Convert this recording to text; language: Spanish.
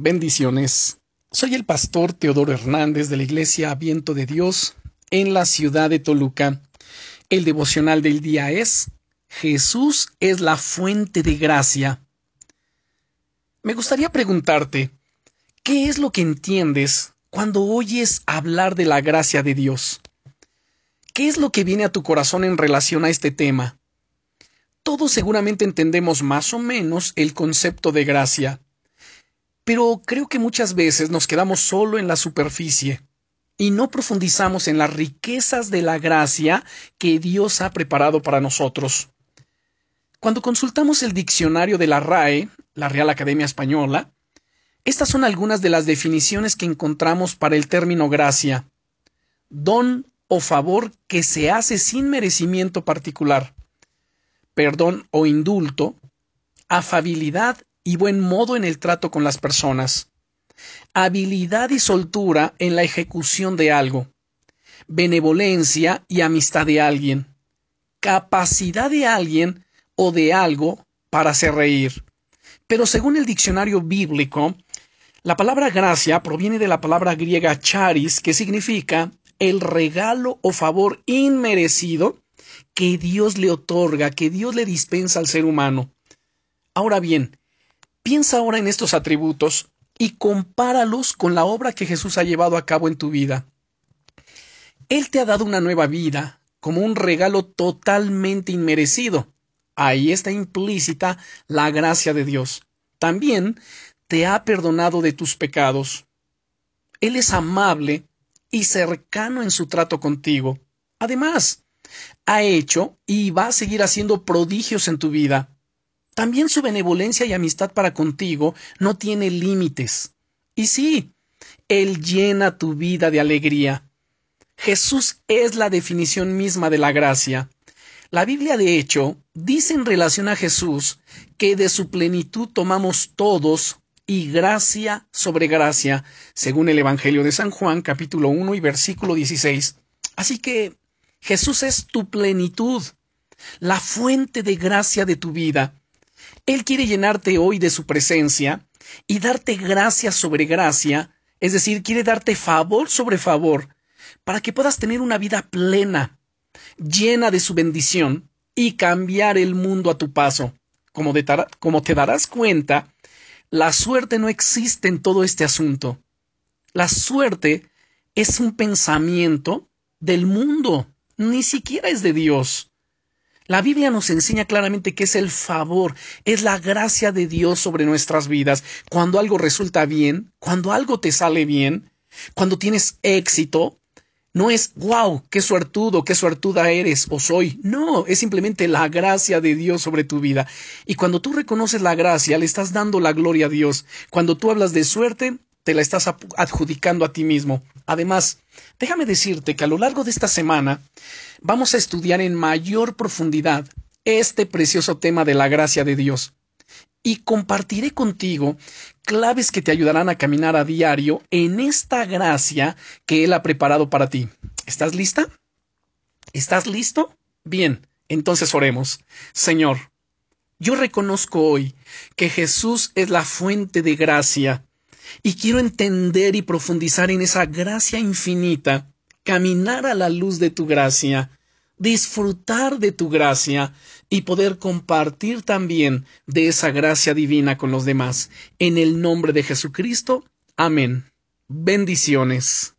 Bendiciones. Soy el pastor Teodoro Hernández de la Iglesia Viento de Dios en la ciudad de Toluca. El devocional del día es Jesús es la fuente de gracia. Me gustaría preguntarte, ¿qué es lo que entiendes cuando oyes hablar de la gracia de Dios? ¿Qué es lo que viene a tu corazón en relación a este tema? Todos seguramente entendemos más o menos el concepto de gracia pero creo que muchas veces nos quedamos solo en la superficie y no profundizamos en las riquezas de la gracia que Dios ha preparado para nosotros. Cuando consultamos el diccionario de la RAE, la Real Academia Española, estas son algunas de las definiciones que encontramos para el término gracia. Don o favor que se hace sin merecimiento particular. Perdón o indulto. Afabilidad y buen modo en el trato con las personas, habilidad y soltura en la ejecución de algo, benevolencia y amistad de alguien, capacidad de alguien o de algo para hacer reír. Pero según el diccionario bíblico, la palabra gracia proviene de la palabra griega charis, que significa el regalo o favor inmerecido que Dios le otorga, que Dios le dispensa al ser humano. Ahora bien, Piensa ahora en estos atributos y compáralos con la obra que Jesús ha llevado a cabo en tu vida. Él te ha dado una nueva vida, como un regalo totalmente inmerecido. Ahí está implícita la gracia de Dios. También te ha perdonado de tus pecados. Él es amable y cercano en su trato contigo. Además, ha hecho y va a seguir haciendo prodigios en tu vida. También su benevolencia y amistad para contigo no tiene límites. Y sí, Él llena tu vida de alegría. Jesús es la definición misma de la gracia. La Biblia, de hecho, dice en relación a Jesús que de su plenitud tomamos todos y gracia sobre gracia, según el Evangelio de San Juan, capítulo 1 y versículo 16. Así que Jesús es tu plenitud, la fuente de gracia de tu vida. Él quiere llenarte hoy de su presencia y darte gracia sobre gracia, es decir, quiere darte favor sobre favor, para que puedas tener una vida plena, llena de su bendición y cambiar el mundo a tu paso. Como, como te darás cuenta, la suerte no existe en todo este asunto. La suerte es un pensamiento del mundo, ni siquiera es de Dios. La Biblia nos enseña claramente que es el favor, es la gracia de Dios sobre nuestras vidas. Cuando algo resulta bien, cuando algo te sale bien, cuando tienes éxito, no es wow, qué suertudo, qué suertuda eres o soy. No, es simplemente la gracia de Dios sobre tu vida. Y cuando tú reconoces la gracia, le estás dando la gloria a Dios. Cuando tú hablas de suerte, te la estás adjudicando a ti mismo. Además, déjame decirte que a lo largo de esta semana vamos a estudiar en mayor profundidad este precioso tema de la gracia de Dios y compartiré contigo claves que te ayudarán a caminar a diario en esta gracia que Él ha preparado para ti. ¿Estás lista? ¿Estás listo? Bien, entonces oremos. Señor, yo reconozco hoy que Jesús es la fuente de gracia y quiero entender y profundizar en esa gracia infinita, caminar a la luz de tu gracia, disfrutar de tu gracia y poder compartir también de esa gracia divina con los demás. En el nombre de Jesucristo. Amén. Bendiciones.